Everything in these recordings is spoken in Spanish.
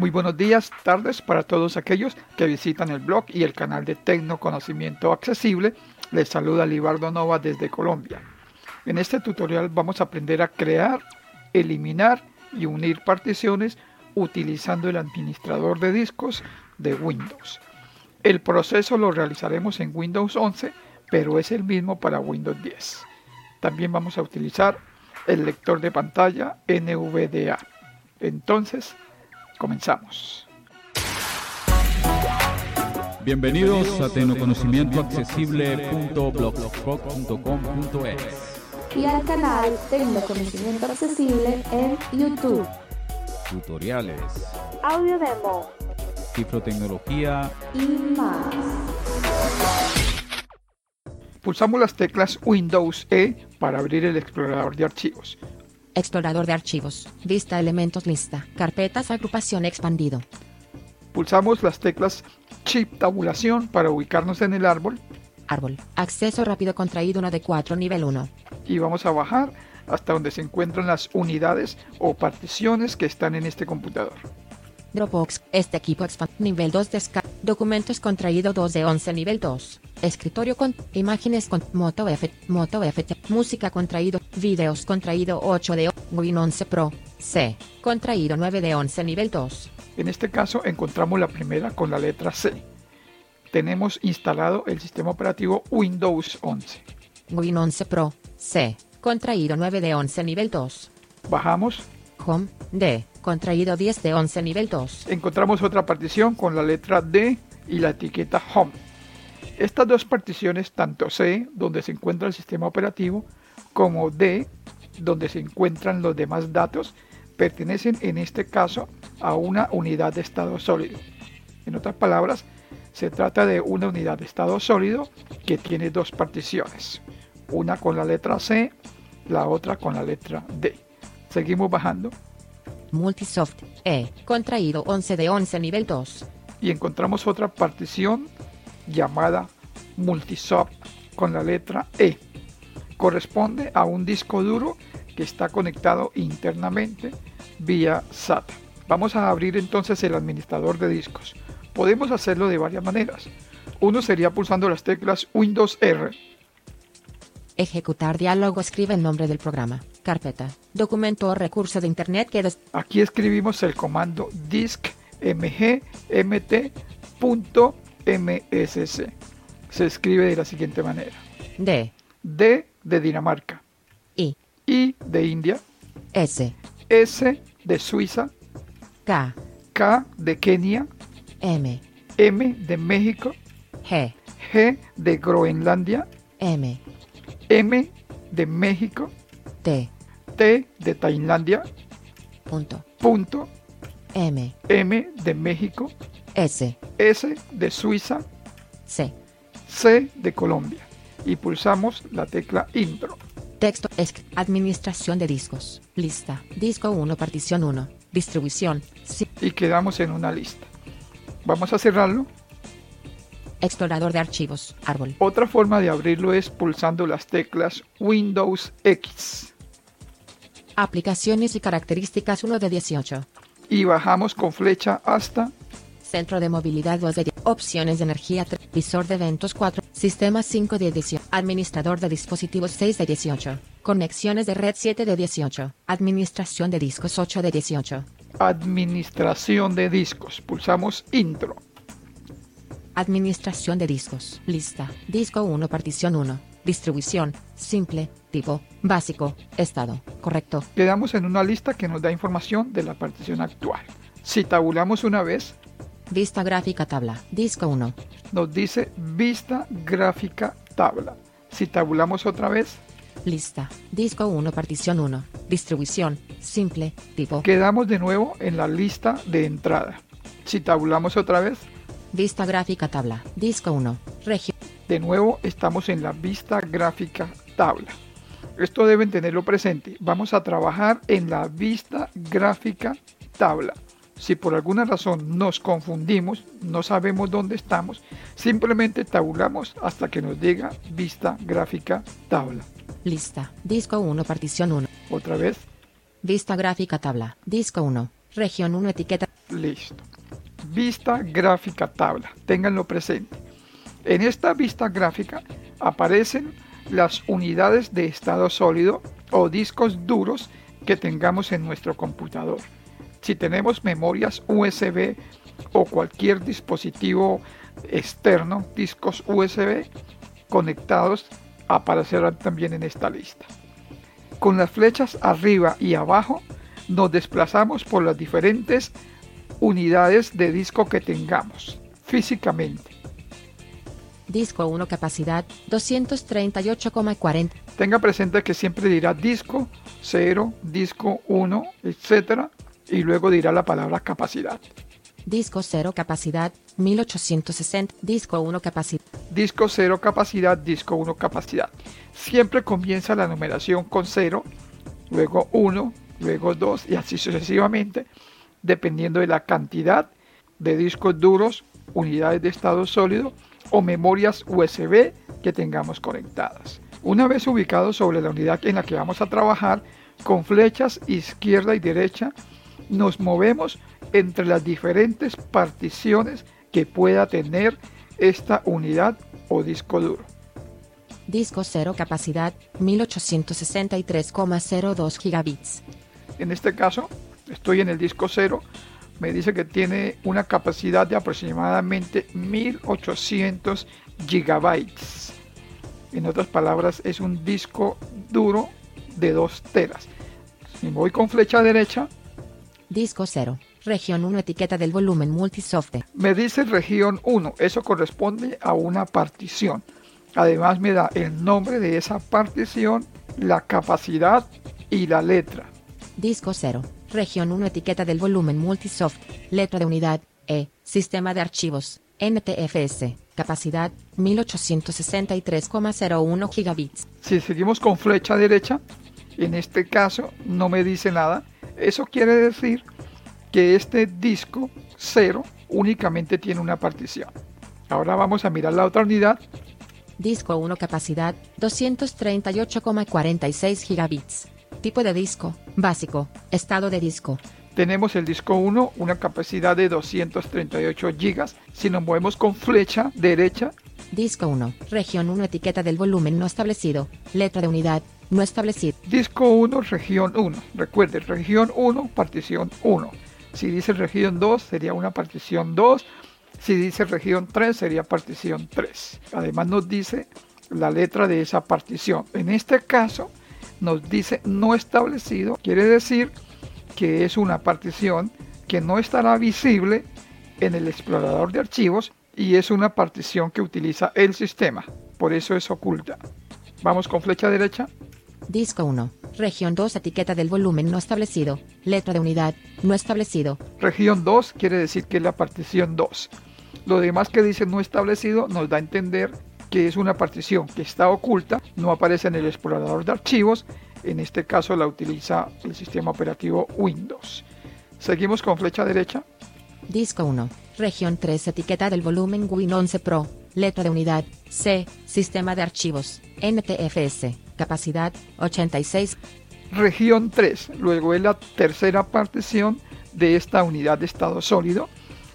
Muy buenos días, tardes para todos aquellos que visitan el blog y el canal de Tecnoconocimiento Accesible. Les saluda Libardo Nova desde Colombia. En este tutorial vamos a aprender a crear, eliminar y unir particiones utilizando el administrador de discos de Windows. El proceso lo realizaremos en Windows 11, pero es el mismo para Windows 10. También vamos a utilizar el lector de pantalla NVDA. Entonces, comenzamos. Bienvenidos a tecnoconocimientoaccesible.blogspot.com.es y al canal Tecnoconocimiento Accesible en YouTube. Tutoriales, Audio demo cifrotecnología y más. Pulsamos las teclas Windows E para abrir el explorador de archivos. Explorador de archivos. Vista elementos lista. Carpetas agrupación expandido. Pulsamos las teclas Shift tabulación para ubicarnos en el árbol Árbol. Acceso rápido contraído 1 de 4 nivel 1. y vamos a bajar hasta donde se encuentran las unidades o particiones que están en este computador. Dropbox. Este equipo expand. Nivel 2 descarga. Documentos contraído 2 de 11 nivel 2. Escritorio con imágenes con Moto F. Moto FT. Música contraído. Videos contraído 8 de Win 11 Pro. C. Contraído 9 de 11 nivel 2. En este caso encontramos la primera con la letra C. Tenemos instalado el sistema operativo Windows 11. Win 11 Pro. C. Contraído 9 de 11 nivel 2. Bajamos, Home. D. Contraído 10 de 11 nivel 2. encontramos otra partición con la letra D y la etiqueta Home. Estas dos particiones, tanto C, donde se encuentra el sistema operativo, como D, donde se encuentran los demás datos, pertenecen en este caso a una unidad de estado sólido. En otras palabras, se trata de una unidad de estado sólido que tiene dos particiones, una con la letra C, la otra con la letra D. Seguimos bajando Multisoft. E. Contraído 11 de 11 nivel 2. y encontramos otra partición llamada Multisoft con la letra E. Corresponde a un disco duro que está conectado internamente vía SATA. Vamos a abrir entonces el administrador de discos. Podemos hacerlo de varias maneras. Uno sería pulsando las teclas Windows R, Ejecutar diálogo. Escribe el nombre del programa. Carpeta. Documento o recurso de internet que des- Aquí escribimos el comando diskmgmt.msc. Se escribe de la siguiente manera. D. D de Dinamarca, I. I de India, S. S de Suiza, K. K de Kenia, M. M de México, G. G de Groenlandia, M. M de México, T. T de Tailandia, Punto. punto, M. M de México, S. S de Suiza, C. C de Colombia. Y pulsamos la tecla Intro. Texto. Esc. Administración de discos. Lista. Disco 1. Partición 1. Distribución. Y quedamos en una lista. Vamos a cerrarlo. Explorador de archivos. Árbol. Otra forma de abrirlo es pulsando las teclas Windows X Aplicaciones y características 1 de 18. y bajamos con flecha hasta Centro de movilidad 2 de 10. Opciones de energía 3. Visor de eventos 4. Sistema 5 de 18. Administrador de dispositivos 6 de 18. Conexiones de red 7 de 18. Administración de discos 8 de 18. Administración de discos. Pulsamos Intro. Administración de discos. Lista. Disco 1. Partición 1. Distribución. Simple. Tipo. Básico. Estado. Correcto. Quedamos en una lista que nos da información de la partición actual. Si tabulamos una vez, Vista gráfica tabla. Disco 1. nos dice vista gráfica tabla. Si tabulamos otra vez, Lista. Disco 1. Partición 1. Distribución. Simple. Tipo. quedamos de nuevo en la lista de entrada. Si tabulamos otra vez, Vista gráfica tabla. Disco 1. Región. de nuevo estamos en la vista gráfica tabla. Esto deben tenerlo presente. Vamos a trabajar en la vista gráfica tabla. Si por alguna razón nos confundimos, no sabemos dónde estamos, simplemente tabulamos hasta que nos diga vista gráfica tabla. Lista. Disco 1. Partición 1. Otra vez, Vista gráfica tabla. Disco 1. Región 1. Etiqueta. Listo. Vista gráfica tabla. Ténganlo presente. En esta vista gráfica aparecen las unidades de estado sólido o discos duros que tengamos en nuestro computador. Si tenemos memorias USB o cualquier dispositivo externo, discos USB conectados, aparecerán también en esta lista. Con las flechas arriba y abajo nos desplazamos por las diferentes unidades de disco que tengamos físicamente. Disco 1 capacidad 238,40. Tenga presente que siempre dirá disco 0, disco 1, etc. Y luego dirá la palabra capacidad. Disco 0 capacidad 1860. Disco 1 capacidad. Disco 0 capacidad, disco 1 capacidad. Siempre comienza la numeración con 0, luego 1, luego 2 y así sucesivamente, dependiendo de la cantidad de discos duros, unidades de estado sólido o memorias USB que tengamos conectadas. Una vez ubicados sobre la unidad en la que vamos a trabajar, con flechas izquierda y derecha, nos movemos entre las diferentes particiones que pueda tener esta unidad o disco duro. Disco 0 capacidad 1863,02 gigabits. En este caso, estoy en el disco 0, me dice que tiene una capacidad de aproximadamente 1800 gigabytes. En otras palabras, es un disco duro de 2 teras. Si voy con flecha derecha, Disco 0. Región 1 etiqueta del volumen multisoft. me dice región 1, eso corresponde a una partición. Además me da el nombre de esa partición, la capacidad y la letra. Disco 0. Región 1 etiqueta del volumen multisoft. Letra de unidad. E. Sistema de archivos. NTFS. Capacidad 1863,01 gigabits. Si seguimos con flecha derecha, en este caso no me dice nada. Eso quiere decir que este disco 0 únicamente tiene una partición. Ahora vamos a mirar la otra unidad. Disco 1 capacidad 238,46 gigabits. Tipo de disco. Básico. Estado de disco. Tenemos el disco 1, una capacidad de 238 gigas. Si nos movemos con flecha derecha, Disco 1. Región 1 etiqueta del volumen no establecido. Letra de unidad. No establecido. disco 1, región 1. Recuerde, región 1, partición 1. Si dice región 2, sería una partición 2. Si dice región 3, sería partición 3. Además nos dice la letra de esa partición. En este caso, nos dice no establecido. Quiere decir que es una partición que no estará visible en el explorador de archivos y es una partición que utiliza el sistema. Por eso es oculta. Vamos con flecha derecha. Disco 1. Región 2 etiqueta del volumen no establecido. Letra de unidad. No establecido. Región 2 quiere decir que es la partición 2. Lo demás que dice no establecido nos da a entender que es una partición que está oculta, no aparece en el explorador de archivos, en este caso la utiliza el sistema operativo Windows. Seguimos con flecha derecha. Disco 1. Región 3 etiqueta del volumen Win 11 Pro. Letra de unidad. C. Sistema de archivos. NTFS. Capacidad 86. Región 3, luego es la tercera partición de esta unidad de estado sólido.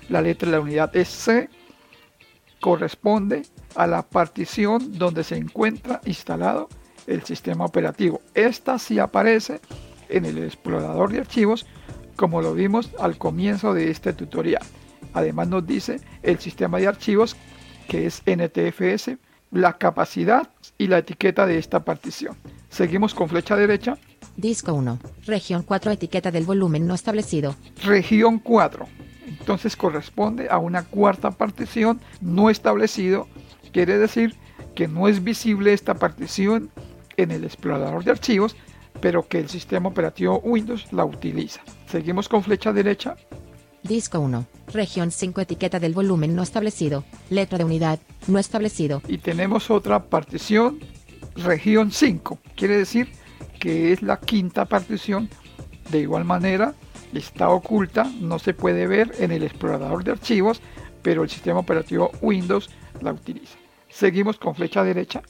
La letra de la unidad es C, corresponde a la partición donde se encuentra instalado el sistema operativo. Esta sí aparece en el explorador de archivos como lo vimos al comienzo de este tutorial. Además nos dice el sistema de archivos que es NTFS, la capacidad y la etiqueta de esta partición. Seguimos con flecha derecha, Disco 1. Región 4 etiqueta del volumen no establecido. región 4. Entonces corresponde a una cuarta partición no establecido. Quiere decir que no es visible esta partición en el explorador de archivos, pero que el sistema operativo Windows la utiliza. Seguimos con flecha derecha, Disco 1. Región 5 etiqueta del volumen no establecido. Letra de unidad. No establecido. y tenemos otra partición, región 5. Quiere decir que es la quinta partición. De igual manera, está oculta, no se puede ver en el explorador de archivos, pero el sistema operativo Windows la utiliza. Seguimos con flecha derecha,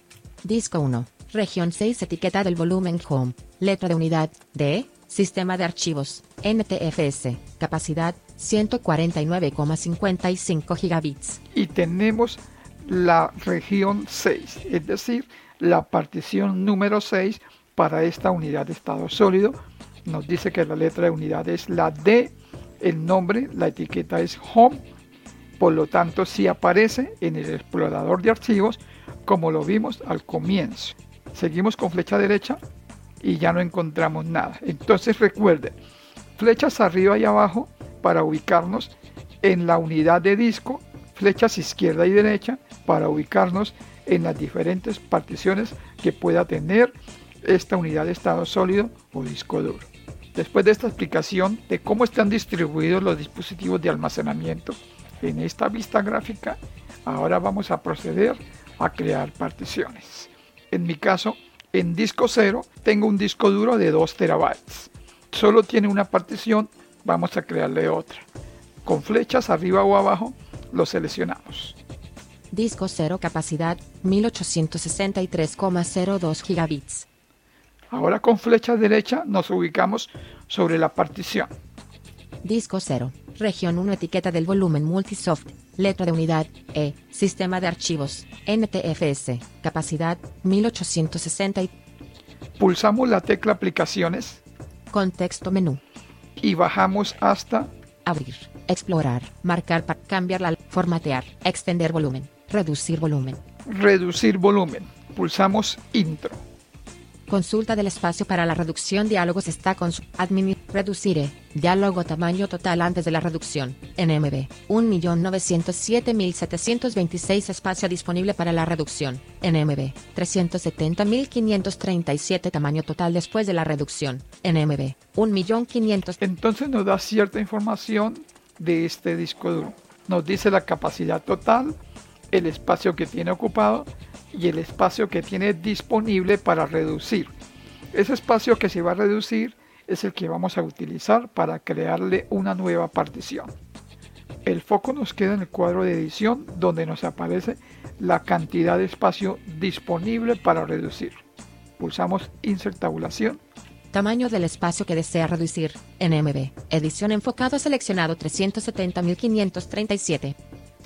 Disco 1. Región 6 etiqueta del volumen Home. Letra de unidad. D. Sistema de archivos. NTFS. Capacidad 149,55 gigabits. y tenemos la región 6, es decir, la partición número 6 para esta unidad de estado sólido. Nos dice que la letra de unidad es la D, el nombre, la etiqueta es Home, por lo tanto sí aparece en el explorador de archivos como lo vimos al comienzo. Seguimos con flecha derecha y ya no encontramos nada. Entonces recuerden, flechas arriba y abajo para ubicarnos en la unidad de disco, flechas izquierda y derecha para ubicarnos en las diferentes particiones que pueda tener esta unidad de estado sólido o disco duro. Después de esta explicación de cómo están distribuidos los dispositivos de almacenamiento en esta vista gráfica, ahora vamos a proceder a crear particiones. En mi caso, en disco 0 tengo un disco duro de 2 terabytes. Solo tiene una partición, vamos a crearle otra. Con flechas arriba o abajo lo seleccionamos. Disco 0 capacidad 1863,02 gigabits. Ahora con flecha derecha nos ubicamos sobre la partición. Disco 0. Región 1 etiqueta del volumen Multisoft. Letra de unidad E. Sistema de archivos NTFS. Capacidad 1860. y- Pulsamos la tecla aplicaciones Contexto menú. y bajamos hasta Abrir. Explorar. Marcar para cambiar la formatear. Extender volumen. Reducir volumen. reducir volumen. Pulsamos intro. Consulta del espacio para la reducción. Diálogos está con su admin. Reduciré. Diálogo tamaño total antes de la reducción. NMB. 1.907.726 espacio disponible para la reducción. NMB. 370.537 tamaño total después de la reducción. NMB. 1.500.000. Entonces nos da cierta información de este disco duro. Nos dice la capacidad total, el espacio que tiene ocupado y el espacio que tiene disponible para reducir. Ese espacio que se va a reducir es el que vamos a utilizar para crearle una nueva partición. El foco nos queda en el cuadro de edición donde nos aparece la cantidad de espacio disponible para reducir. Pulsamos Insert Tabulación Tamaño del espacio que desea reducir. NMB. Edición enfocado seleccionado 370.537.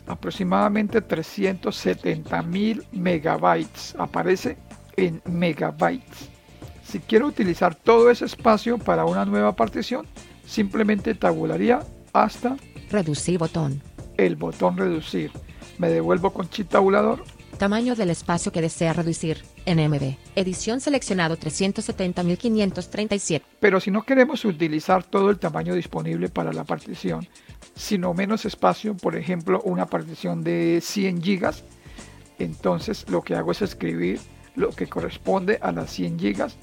aproximadamente 370 mil megabytes. Aparece en megabytes. Si quiero utilizar todo ese espacio para una nueva partición, simplemente tabularía hasta Reducir botón. el botón reducir. Me devuelvo con chip tabulador Tamaño del espacio que desea reducir. NMB. Edición seleccionado 370.537. Pero si no queremos utilizar todo el tamaño disponible para la partición, sino menos espacio, por ejemplo, una partición de 100 gigas, entonces lo que hago es escribir lo que corresponde a las 100 gigas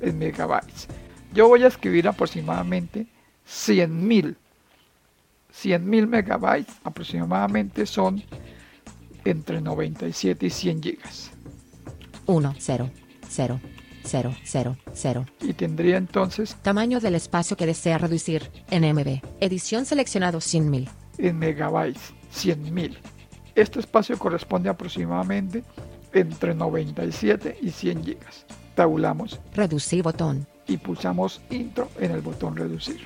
en megabytes. Yo voy a escribir aproximadamente 100.000. 100.000 megabytes aproximadamente son entre 97 y 100 gigas. 1, 0, 0, 0, 0, 0. Y tendría entonces Tamaño del espacio que desea reducir. NMB. Edición seleccionado 100.000. en megabytes, 100.000. Este espacio corresponde aproximadamente entre 97 y 100 gigas. Tabulamos Reducir botón. y pulsamos intro en el botón reducir.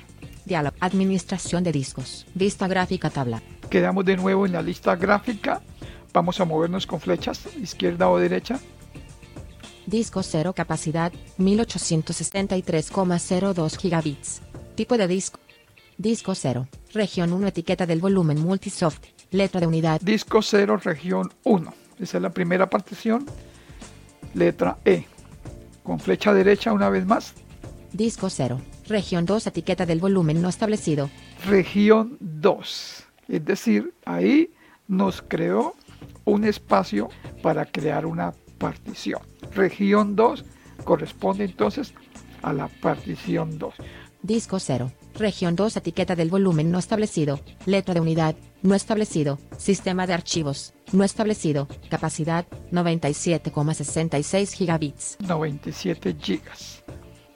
Diálogo. Administración de discos. Vista gráfica tabla. Quedamos de nuevo en la lista gráfica. Vamos a movernos con flechas izquierda o derecha. Disco 0 capacidad 1863,02 gigabits. Tipo de disco. Disco 0. Región 1 etiqueta del volumen Multisoft. Letra de unidad. Disco 0, región 1. Esa es la primera partición. Letra E. Con flecha derecha una vez más. Disco 0. Región 2 etiqueta del volumen no establecido. región 2. Es decir, ahí nos creó un espacio para crear una partición. Región 2 corresponde entonces a la partición 2. Disco 0. Región 2 etiqueta del volumen no establecido. Letra de unidad. No establecido. Sistema de archivos. No establecido. Capacidad 97,66 gigabits. 97 gigas.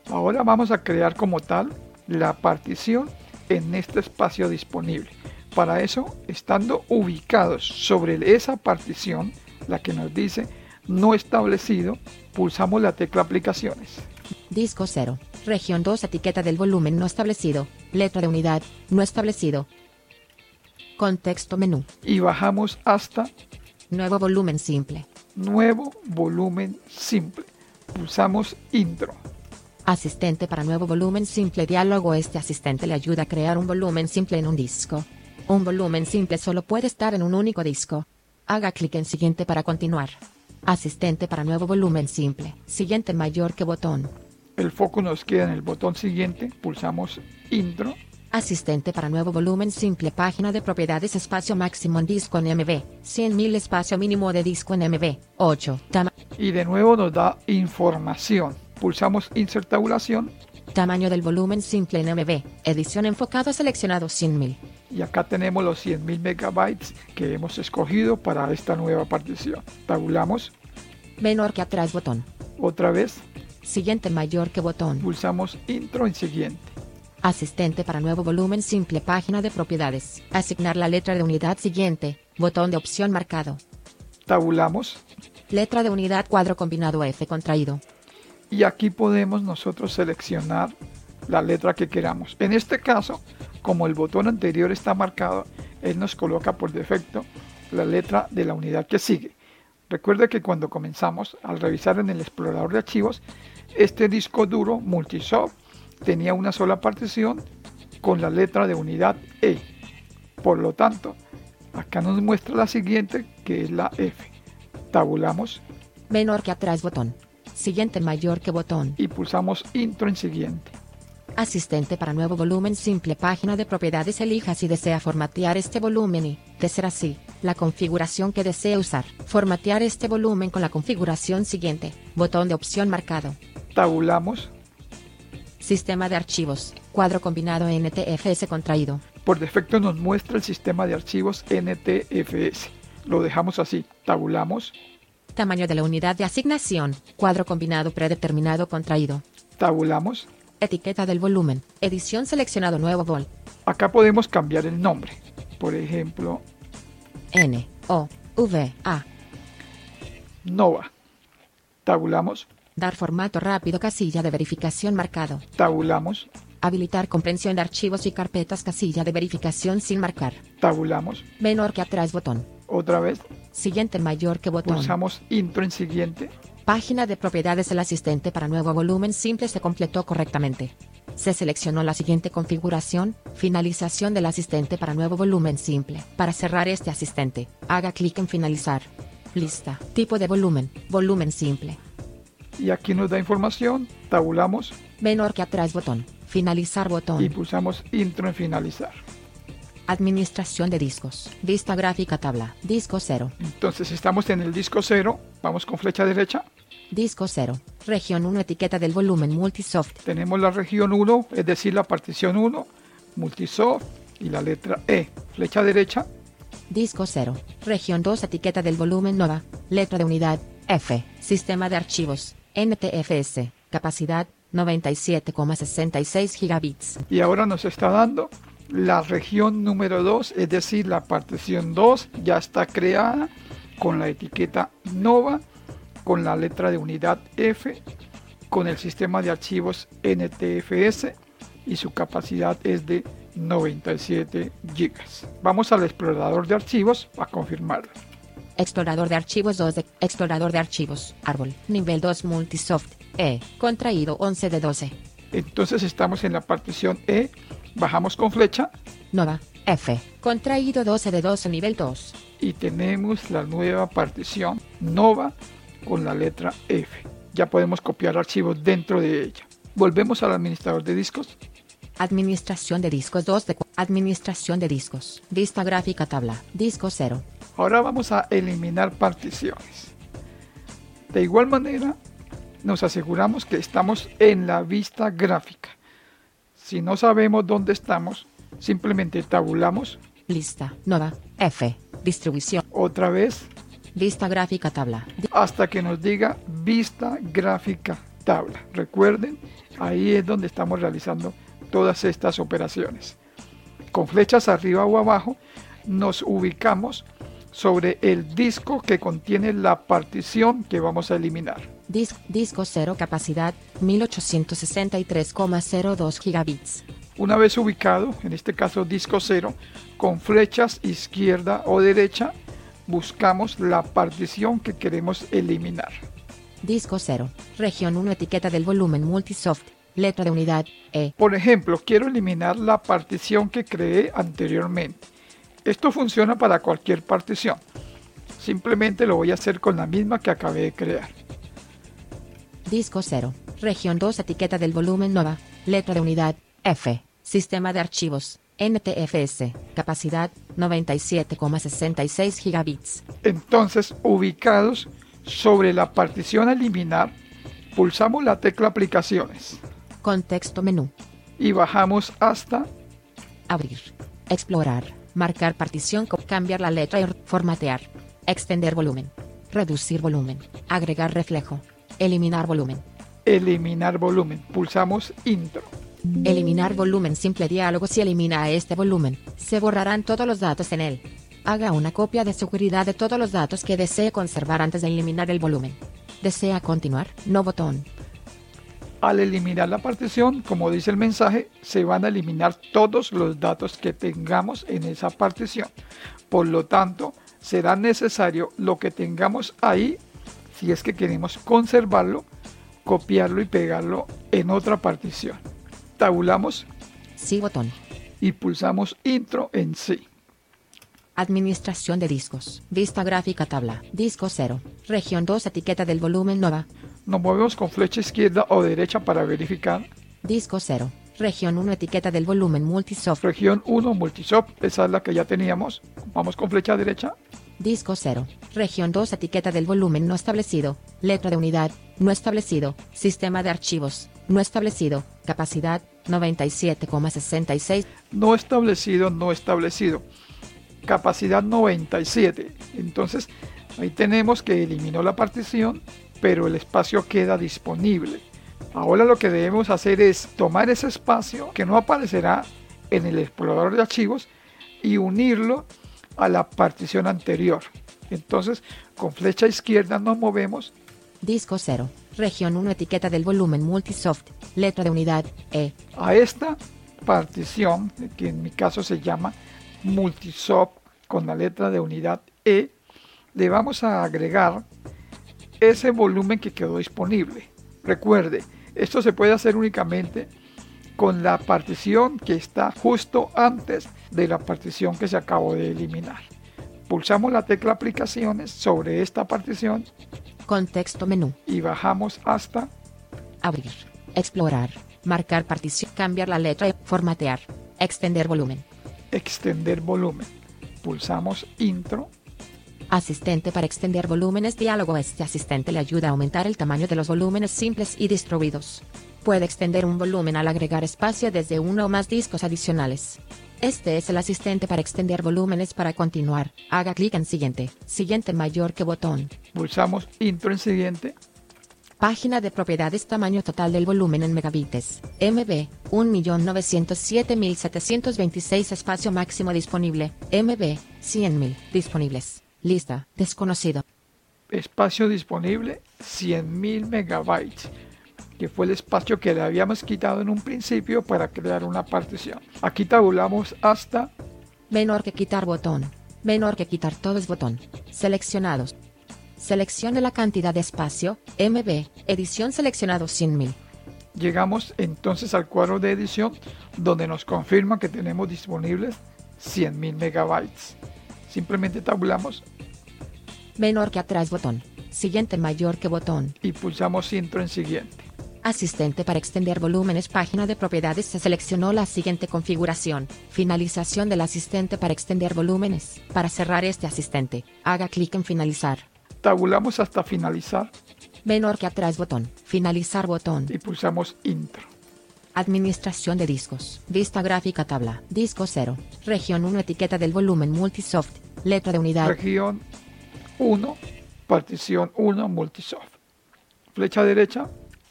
Ahora vamos a crear como tal la partición en este espacio disponible. Para eso, estando ubicados sobre esa partición, la que nos dice no establecido, pulsamos la tecla aplicaciones. Disco 0. Región 2 etiqueta del volumen no establecido. Letra de unidad. No establecido. Contexto menú. y bajamos hasta Nuevo volumen simple. nuevo volumen simple. Pulsamos intro. Asistente para nuevo volumen simple diálogo. Este asistente le ayuda a crear un volumen simple en un disco. Un volumen simple solo puede estar en un único disco. Haga clic en siguiente para continuar. Asistente para nuevo volumen simple. Siguiente mayor que botón. El foco nos queda en el botón siguiente. Pulsamos intro. Asistente para nuevo volumen simple. Página de propiedades espacio máximo en disco en MB. 100.000 espacio mínimo de disco en MB. 8. Tama- Y de nuevo nos da información. Pulsamos insert tabulación. tamaño del volumen simple en MB. Edición enfocado seleccionado 100.000. Y acá tenemos los 100.000 megabytes que hemos escogido para esta nueva partición. Tabulamos Menor que atrás botón. otra vez. Siguiente mayor que botón. Pulsamos intro en siguiente. Asistente para nuevo volumen simple. Página de propiedades. Asignar la letra de unidad siguiente. Botón de opción marcado. Tabulamos. Letra de unidad cuadro combinado F contraído. y aquí podemos nosotros seleccionar la letra que queramos. En este caso, como el botón anterior está marcado, él nos coloca por defecto la letra de la unidad que sigue. Recuerde que cuando comenzamos al revisar en el explorador de archivos, este disco duro Multisoft tenía una sola partición con la letra de unidad E. Por lo tanto, acá nos muestra la siguiente que es la F. Tabulamos Menor que atrás botón. Siguiente mayor que botón. y pulsamos intro en siguiente. Asistente para nuevo volumen simple. Página de propiedades. Elija si desea formatear este volumen y, de ser así, la configuración que desea usar. Formatear este volumen con la configuración siguiente. Botón de opción marcado. Tabulamos. Sistema de archivos. Cuadro combinado NTFS contraído. Por defecto nos muestra el sistema de archivos NTFS. Lo dejamos así. Tabulamos. Tamaño de la unidad de asignación. Cuadro combinado predeterminado contraído. Tabulamos. Etiqueta del volumen. Edición seleccionado nuevo vol. Acá podemos cambiar el nombre. Por ejemplo, N O V A. Nova. Tabulamos. Dar formato rápido casilla de verificación marcado. Tabulamos. Habilitar comprensión de archivos y carpetas casilla de verificación sin marcar. Tabulamos. Menor que atrás botón. Otra vez. Siguiente mayor que botón. Pulsamos intro en siguiente. Página de propiedades del asistente para nuevo volumen simple se completó correctamente. Se seleccionó la siguiente configuración, finalización del asistente para nuevo volumen simple. Para cerrar este asistente, haga clic en finalizar. Lista, tipo de volumen, volumen simple. Y aquí nos da información. Tabulamos Menor que atrás botón, finalizar y botón. pulsamos intro en finalizar. Administración de discos, vista gráfica tabla, disco 0, Entonces estamos en el disco 0. Vamos con flecha derecha. Disco 0, región 1 etiqueta del volumen multisoft, Tenemos la región 1, es decir, la partición 1, Multisoft y la letra E. Flecha derecha, Disco 0. Región 2 etiqueta del volumen Nova. Letra de unidad. F. Sistema de archivos. NTFS. Capacidad 97,66 gigabits. y ahora nos está dando la región número 2, es decir, la partición 2 ya está creada con la etiqueta Nova, con la letra de unidad F, con el sistema de archivos NTFS y su capacidad es de 97 gigas. Vamos al explorador de archivos a confirmarlo. Explorador de archivos 2 de Explorador de archivos. Árbol. Nivel 2 Multisoft. E. Contraído 11 de 12. Entonces estamos en la partición E, bajamos con flecha Nova. F. Contraído 12 de 12 nivel 2. y tenemos la nueva partición Nova con la letra F. Ya podemos copiar archivos dentro de ella. Volvemos al administrador de discos. Administración de discos 2 de Administración de discos. Vista gráfica tabla. Disco 0. Ahora vamos a eliminar particiones. De igual manera, nos aseguramos que estamos en la vista gráfica. Si no sabemos dónde estamos, simplemente tabulamos Lista. Nova. F. Distribución. otra vez Vista gráfica tabla. hasta que nos diga vista gráfica tabla. Recuerden, ahí es donde estamos realizando todas estas operaciones. Con flechas arriba o abajo nos ubicamos sobre el disco que contiene la partición que vamos a eliminar. Dis- disco 0 capacidad 1863,02 gigabits. Una vez ubicado, en este caso disco 0, con flechas izquierda o derecha, buscamos la partición que queremos eliminar. Disco 0. Región 1 etiqueta del volumen multisoft. Letra de unidad E. Por ejemplo, quiero eliminar la partición que creé anteriormente. Esto funciona para cualquier partición. Simplemente lo voy a hacer con la misma que acabé de crear. Disco 0. Región 2 etiqueta del volumen Nova. Letra de unidad F. Sistema de archivos. NTFS. Capacidad 97,66 gigabits. Entonces, ubicados sobre la partición a eliminar, pulsamos la tecla aplicaciones Contexto menú. y bajamos hasta Abrir. Explorar. Marcar partición. Cambiar la letra y formatear. Extender volumen. Reducir volumen. Agregar reflejo. Eliminar volumen. eliminar volumen. Pulsamos intro. Eliminar volumen simple diálogo si elimina este volumen, se borrarán todos los datos en él. Haga una copia de seguridad de todos los datos que desee conservar antes de eliminar el volumen. ¿Desea continuar? No botón. Al eliminar la partición, como dice el mensaje, se van a eliminar todos los datos que tengamos en esa partición. Por lo tanto, será necesario lo que tengamos ahí, si es que queremos conservarlo, copiarlo y pegarlo en otra partición. Tabulamos Sí botón. y pulsamos intro en sí. Administración de discos. Vista gráfica tabla. Disco 0. Región 2 etiqueta del volumen Nova. Nos movemos con flecha izquierda o derecha para verificar. Disco 0. Región 1 etiqueta del volumen Multisoft. Región 1 Multisop, esa es la que ya teníamos. Vamos con flecha derecha. Disco 0. Región 2 etiqueta del volumen no establecido. Letra de unidad. No establecido. Sistema de archivos. No establecido. Capacidad 97,66. no establecido, no establecido. Capacidad 97. Entonces, ahí tenemos que eliminó la partición, pero el espacio queda disponible. Ahora lo que debemos hacer es tomar ese espacio que no aparecerá en el explorador de archivos y unirlo a la partición anterior. Entonces, con flecha izquierda nos movemos Disco 0. Región 1 etiqueta del volumen Multisoft. Letra de unidad E. a esta partición, que en mi caso se llama Multisop con la letra de unidad E, le vamos a agregar ese volumen que quedó disponible. Recuerde, esto se puede hacer únicamente con la partición que está justo antes de la partición que se acabó de eliminar. Pulsamos la tecla aplicaciones sobre esta partición Contexto menú. y bajamos hasta Abrir. Explorar. Marcar partición. Cambiar la letra formatear. Extender volumen. extender volumen. Pulsamos intro Asistente para extender volúmenes diálogo. Este asistente le ayuda a aumentar el tamaño de los volúmenes simples y distribuidos. Puede extender un volumen al agregar espacio desde uno o más discos adicionales. Este es el asistente para extender volúmenes para continuar. Haga clic en siguiente. Siguiente mayor que botón. Pulsamos intro en siguiente. Página de propiedades tamaño total del volumen en megabytes. MB 1.907.726 espacio máximo disponible. MB 100.000 disponibles. Lista desconocido. Espacio disponible 100.000 megabytes, que fue el espacio que le habíamos quitado en un principio para crear una partición. Aquí tabulamos hasta Menor que quitar botón. Menor que quitar todos botón. Seleccionados. Seleccione la cantidad de espacio. MB. Edición seleccionado 100.000. llegamos entonces al cuadro de edición donde nos confirma que tenemos disponibles 100.000 megabytes. Simplemente tabulamos Menor que atrás botón. Siguiente mayor que botón. y pulsamos intro en siguiente. Asistente para extender volúmenes. Página de propiedades. Se seleccionó la siguiente configuración. Finalización del asistente para extender volúmenes. Para cerrar este asistente, haga clic en finalizar. Tabulamos hasta finalizar Menor que atrás botón. Finalizar botón. y pulsamos intro. Administración de discos. Vista gráfica tabla. Disco 0. Región 1 etiqueta del volumen multisoft. Letra de unidad. Región 1, partición 1, multisoft. Flecha derecha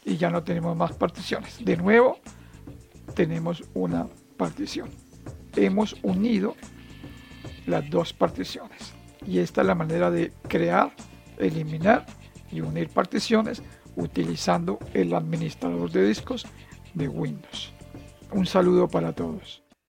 y ya no tenemos más particiones. De nuevo, tenemos una partición. Hemos unido las dos particiones. Y esta es la manera de crear, eliminar y unir particiones utilizando el administrador de discos de Windows. Un saludo para todos.